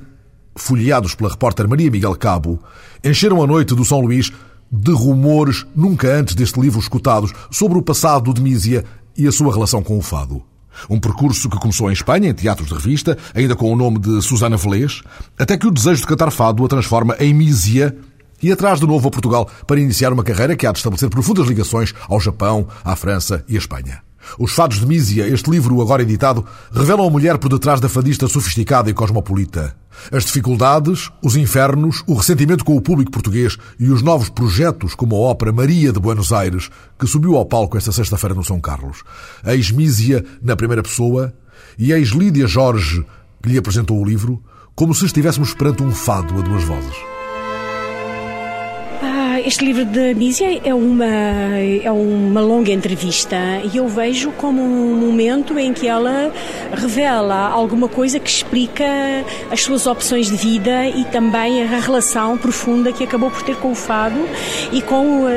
Speaker 2: folheados pela repórter Maria Miguel Cabo, encheram a noite do São Luís de rumores nunca antes deste livro escutados sobre o passado de Mísia e a sua relação com o fado. Um percurso que começou em Espanha, em teatros de revista, ainda com o nome de Susana Velez, até que o desejo de cantar fado a transforma em Mísia e atrás de novo a Portugal para iniciar uma carreira que há de estabelecer profundas ligações ao Japão, à França e à Espanha. Os Fados de Mísia, este livro agora editado, revelam a mulher por detrás da fadista sofisticada e cosmopolita. As dificuldades, os infernos, o ressentimento com o público português e os novos projetos, como a ópera Maria de Buenos Aires, que subiu ao palco esta sexta-feira no São Carlos. Ex Mísia na primeira pessoa e ex Lídia Jorge, que lhe apresentou o livro, como se estivéssemos perante um fado a duas vozes.
Speaker 37: Este livro de Mísia é uma, é uma longa entrevista e eu vejo como um momento em que ela revela alguma coisa que explica as suas opções de vida e também a relação profunda que acabou por ter com o fado e com uh,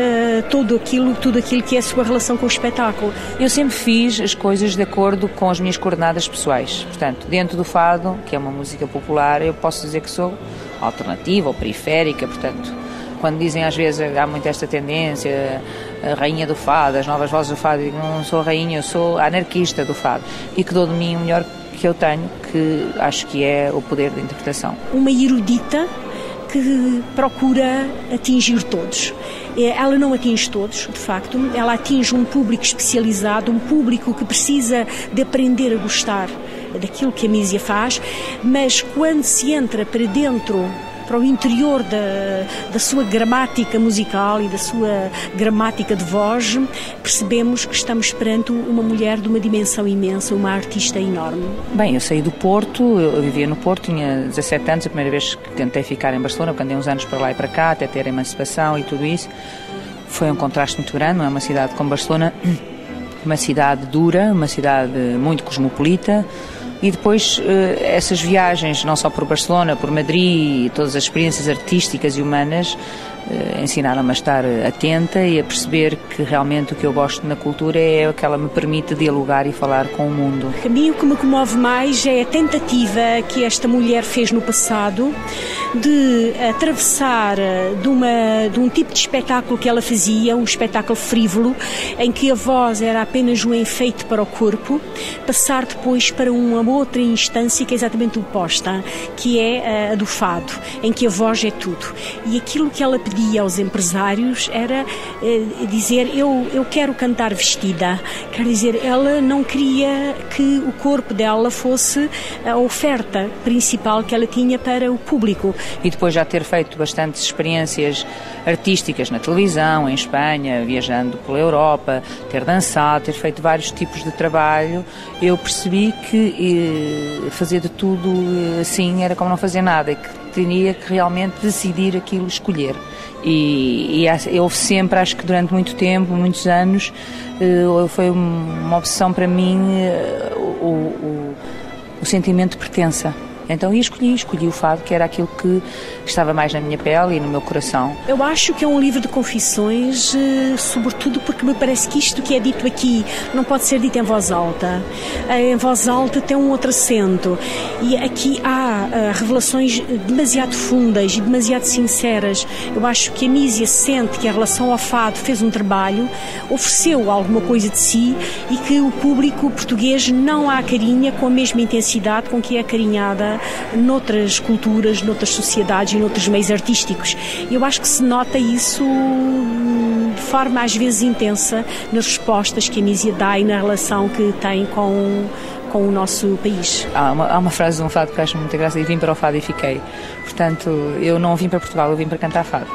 Speaker 37: tudo, aquilo, tudo aquilo que é a sua relação com o espetáculo.
Speaker 38: Eu sempre fiz as coisas de acordo com as minhas coordenadas pessoais. Portanto, dentro do fado, que é uma música popular, eu posso dizer que sou alternativa ou periférica, portanto quando dizem às vezes há muito esta tendência, a rainha do fado, as novas vozes do fado, eu não sou rainha, eu sou anarquista do fado e que dou de mim o melhor que eu tenho, que acho que é o poder da interpretação.
Speaker 37: Uma erudita que procura atingir todos. É, ela não atinge todos, de facto, ela atinge um público especializado, um público que precisa de aprender a gostar daquilo que a Mísia faz, mas quando se entra para dentro para o interior da, da sua gramática musical e da sua gramática de voz, percebemos que estamos perante uma mulher de uma dimensão imensa, uma artista enorme.
Speaker 38: Bem, eu saí do Porto, eu vivia no Porto, tinha 17 anos, a primeira vez que tentei ficar em Barcelona, porque andei uns anos para lá e para cá, até ter a emancipação e tudo isso. Foi um contraste muito grande, não é uma cidade como Barcelona, uma cidade dura, uma cidade muito cosmopolita, e depois eh, essas viagens, não só por Barcelona, por Madrid, todas as experiências artísticas e humanas, ensinaram-me a estar atenta e a perceber que realmente o que eu gosto na cultura é que ela me permite dialogar e falar com o mundo.
Speaker 37: A mim o que me comove mais é a tentativa que esta mulher fez no passado de atravessar eh, de, uma, de um tipo de espetáculo que ela fazia, um espetáculo frívolo, em que a voz era apenas um enfeite para o corpo, passar depois para uma outra instância que é exatamente oposta, que é eh, a do fado, em que a voz é tudo. E aquilo que ela pedia aos empresários era eh, dizer eu, eu quero cantar vestida. Quer dizer, ela não queria que o corpo dela fosse a oferta principal que ela tinha para o público.
Speaker 38: E depois já ter feito bastantes experiências artísticas na televisão, em Espanha, viajando pela Europa, ter dançado, ter feito vários tipos de trabalho, eu percebi que eh, fazer de tudo eh, assim era como não fazer nada e que teria que realmente decidir aquilo, escolher. E, e houve sempre, acho que durante muito tempo, muitos anos, uh, foi uma opção para mim uh, o, o, o sentimento de pertença. Então, escolhi, escolhi o fado, que era aquilo que estava mais na minha pele e no meu coração.
Speaker 37: Eu acho que é um livro de confissões, eh, sobretudo porque me parece que isto que é dito aqui não pode ser dito em voz alta. Eh, em voz alta tem um outro acento. E aqui há eh, revelações demasiado fundas e demasiado sinceras. Eu acho que a Mísia sente que a relação ao fado fez um trabalho, ofereceu alguma coisa de si e que o público português não a carinha com a mesma intensidade com que é acarinhada noutras culturas, noutras sociedades e noutros meios artísticos. Eu acho que se nota isso de forma às vezes intensa nas respostas que a Mísia dá e na relação que tem com com o nosso país.
Speaker 38: Há uma, há uma frase de um fado que acho muita graça e vim para o fado e fiquei. Portanto, eu não vim para Portugal, eu vim para cantar fado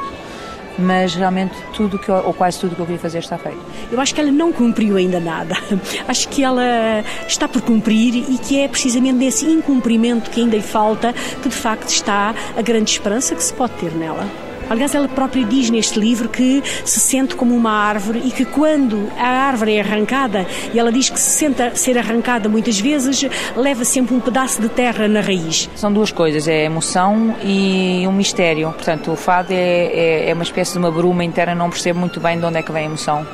Speaker 38: mas realmente tudo que eu, ou quase tudo que eu queria fazer está feito.
Speaker 37: Eu acho que ela não cumpriu ainda nada. Acho que ela está por cumprir e que é precisamente nesse incumprimento que ainda lhe falta que de facto está a grande esperança que se pode ter nela. Aliás, ela própria diz neste livro que se sente como uma árvore e que quando a árvore é arrancada, e ela diz que se senta ser arrancada muitas vezes, leva sempre um pedaço de terra na raiz.
Speaker 38: São duas coisas, é emoção e um mistério. Portanto, o fado é, é, é uma espécie de uma bruma interna, não percebo muito bem de onde é que vem a emoção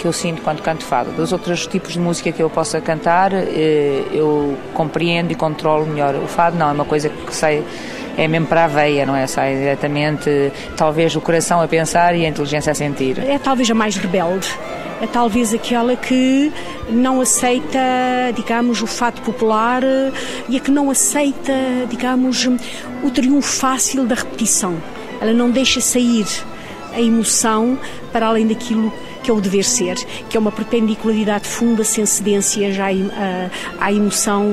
Speaker 38: que eu sinto quando canto fado. Dos outros tipos de música que eu possa cantar, eh, eu compreendo e controlo melhor. O fado não, é uma coisa que sai é mesmo para a veia, não é? Sai diretamente, talvez o coração a pensar e a inteligência a sentir.
Speaker 37: É talvez a mais rebelde. É talvez aquela que não aceita, digamos, o fato popular e a que não aceita, digamos, o triunfo fácil da repetição. Ela não deixa sair a emoção para além daquilo que é o dever ser, que é uma perpendicularidade funda sem cedência já à emoção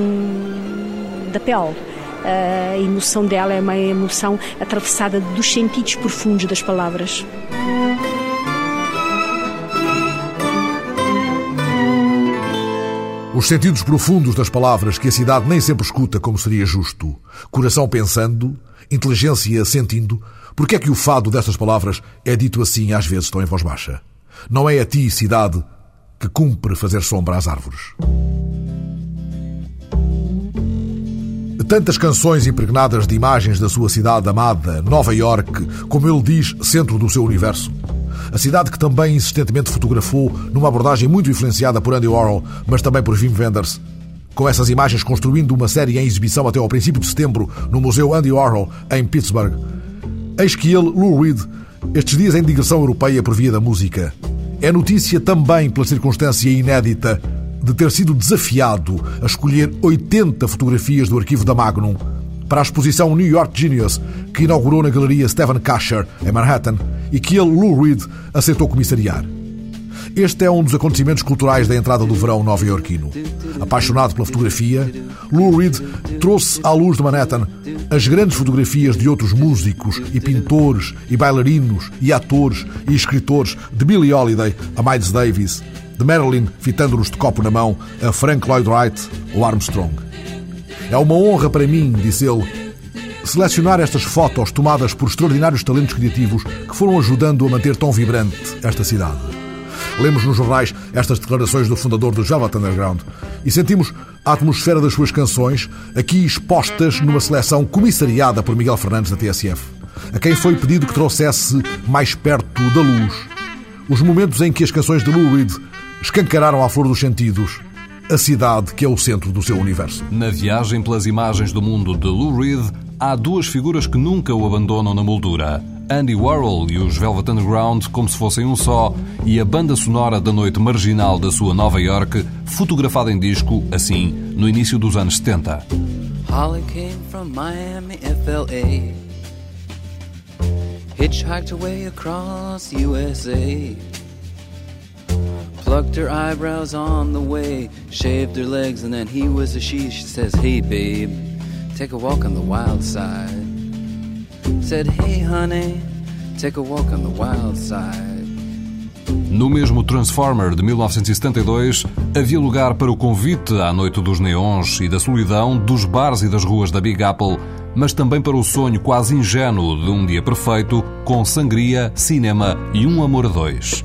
Speaker 37: da pele a emoção dela é uma emoção atravessada dos sentidos profundos das palavras.
Speaker 2: Os sentidos profundos das palavras que a cidade nem sempre escuta como seria justo. Coração pensando, inteligência sentindo. Porque é que o fado destas palavras é dito assim às vezes tão em voz baixa? Não é a ti, cidade, que cumpre fazer sombra às árvores. Tantas canções impregnadas de imagens da sua cidade amada, Nova York, como ele diz, centro do seu universo. A cidade que também insistentemente fotografou numa abordagem muito influenciada por Andy Warhol, mas também por Wim Wenders. Com essas imagens construindo uma série em exibição até ao princípio de setembro no Museu Andy Warhol, em Pittsburgh. Eis que ele, Lou Reed, estes dias em digressão europeia por via da música. É notícia também pela circunstância inédita de ter sido desafiado a escolher 80 fotografias do arquivo da Magnum para a exposição New York Genius, que inaugurou na galeria Stephen Kasher, em Manhattan, e que ele, Lou Reed, aceitou comissariar. Este é um dos acontecimentos culturais da entrada do verão nova-iorquino. Apaixonado pela fotografia, Lou Reed trouxe à luz de Manhattan as grandes fotografias de outros músicos e pintores e bailarinos e atores e escritores de Billie Holiday a Miles Davis, de Marilyn fitando-nos de copo na mão a Frank Lloyd Wright ou Armstrong. É uma honra para mim, disse ele, selecionar estas fotos tomadas por extraordinários talentos criativos que foram ajudando a manter tão vibrante esta cidade. Lemos nos jornais estas declarações do fundador do Velvet Underground e sentimos a atmosfera das suas canções aqui expostas numa seleção comissariada por Miguel Fernandes da TSF, a quem foi pedido que trouxesse mais perto da luz os momentos em que as canções de Lou Reed escancararam à flor dos sentidos a cidade que é o centro do seu universo.
Speaker 39: Na viagem pelas imagens do mundo de Lou Reed, há duas figuras que nunca o abandonam na moldura. Andy Warhol e os Velvet Underground como se fossem um só, e a banda sonora da noite marginal da sua Nova York, fotografada em disco, assim, no início dos anos 70. Holly came from Miami, FLA. Hitchhiked away across USA. Plucked her eyebrows on the way, shaved her legs, and then he was a she. She says, Hey, babe, take a walk on the wild side. Said, Hey, honey, take a walk on the wild side. No mesmo Transformer de 1972, havia lugar para o convite à noite dos neons e da solidão, dos bares e das ruas da Big Apple, mas também para o sonho quase ingênuo de um dia perfeito, com sangria, cinema e um amor a dois.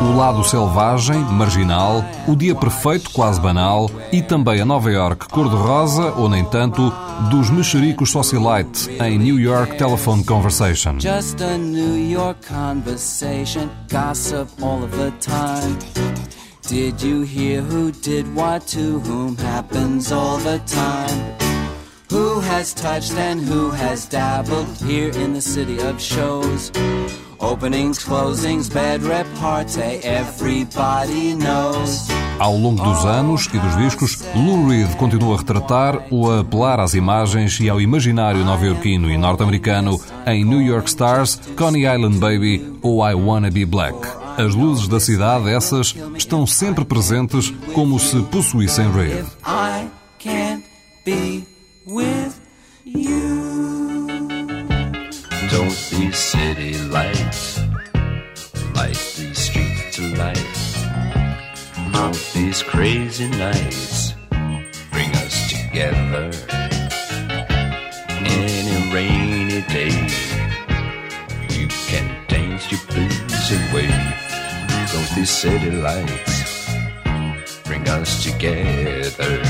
Speaker 39: O lado selvagem, marginal, o dia perfeito, quase banal, e também a Nova York cor-de-rosa, ou nem tanto, dos mexericos socialite em New York Telephone Conversation. Just a New York conversation, gossip all of the time. Did you hear who did what to whom happens all the time? Who has touched and who has dabbled here in the city of shows? Openings, closings, bad repartee, everybody knows. Ao longo dos anos e dos discos, Lou Reed continua a retratar ou a apelar às imagens e ao imaginário nova-iorquino e norte-americano em New York Stars, Coney Island Baby ou I Wanna Be Black. As luzes da cidade, essas, estão sempre presentes como se possuíssem Reed. Don't these city lights light these streets alight? Don't these crazy nights bring us together? Any rainy day, you can dance your blues away. Don't these city lights bring us together?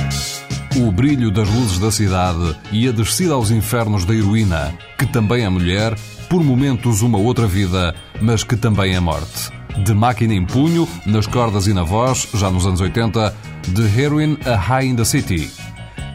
Speaker 39: O brilho das luzes da cidade e a descida aos infernos da heroína, que também é mulher, por momentos uma outra vida, mas que também é morte. De máquina em punho, nas cordas e na voz, já nos anos 80, de Heroin a High in the City.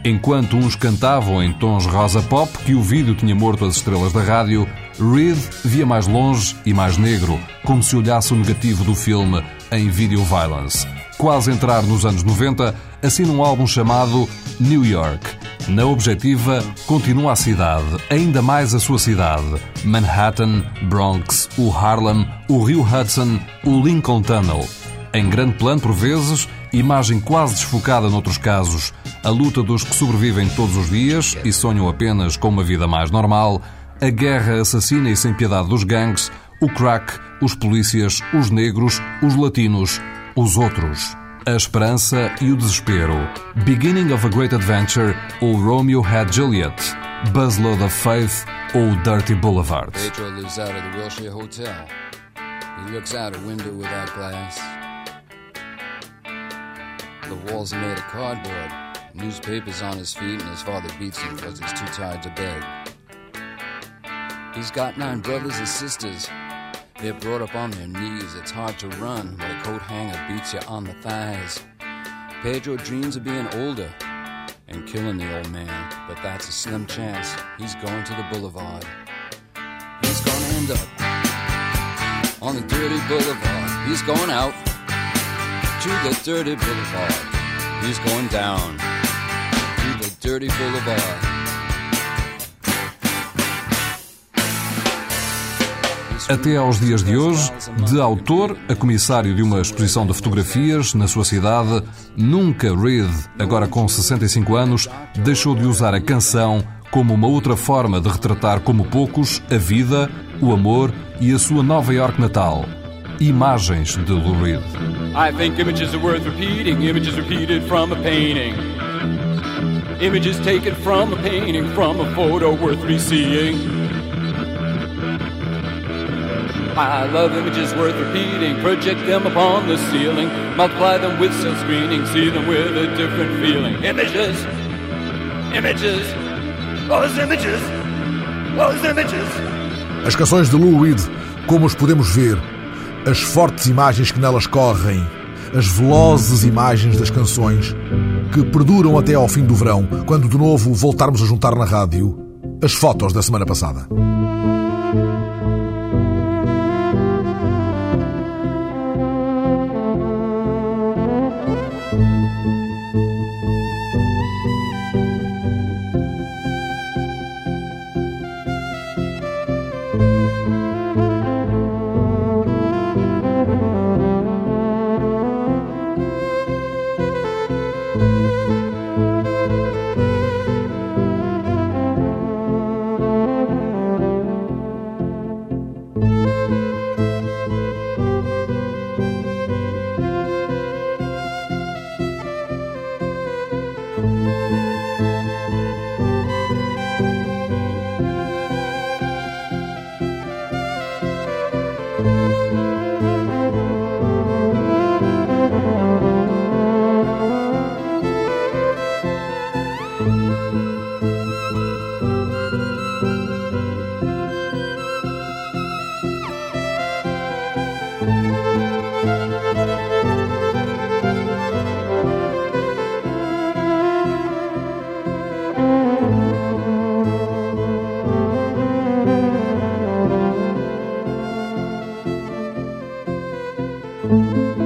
Speaker 39: Enquanto uns cantavam em tons rosa pop que o vídeo tinha morto as estrelas da rádio, Reed via mais longe e mais negro, como se olhasse o negativo do filme em Video Violence. Quase entrar nos anos 90, assina um álbum chamado New York. Na objetiva, continua a cidade, ainda mais a sua cidade. Manhattan, Bronx, o Harlem, o Rio Hudson, o Lincoln Tunnel. Em grande plano, por vezes, imagem quase desfocada noutros casos, a luta dos que sobrevivem todos os dias e sonham apenas com uma vida mais normal, a guerra assassina e sem piedade dos gangues, o crack, os polícias, os negros, os latinos, os outros. A esperança e o desespero. Beginning of a Great Adventure ou Romeo Had Juliet. Buzzload of Faith ou Dirty Boulevard. Pedro lives out of the Wilshire Hotel. He looks out a window without glass. The walls are made of cardboard. Newspapers on his feet and his father beats him because he's too tired to beg. He's got nine brothers and sisters. They're brought up on their knees. It's hard to run when a coat hanger beats you on the thighs.
Speaker 40: Pedro dreams of being older and killing the old man, but that's a slim chance. He's going to the boulevard. He's gonna end up on the dirty boulevard. He's going out to the dirty boulevard. He's going down to the dirty boulevard.
Speaker 39: Até aos dias de hoje, de autor a comissário de uma exposição de fotografias na sua cidade, nunca Reed, agora com 65 anos, deixou de usar a canção como uma outra forma de retratar como poucos a vida, o amor e a sua Nova York natal. Imagens de Lou Reed.
Speaker 41: I think images are worth repeating, images repeated from a painting. Images taken from a painting, from a photo worth reseeing. Images worth repeating, project them upon the ceiling, multiply them with screening, see them with a different feeling. Images, images, those images, those images.
Speaker 2: As canções de Lou Reed, como os podemos ver, as fortes imagens que nelas correm, as velozes imagens das canções que perduram até ao fim do verão, quando de novo voltarmos a juntar na rádio as fotos da semana passada. Música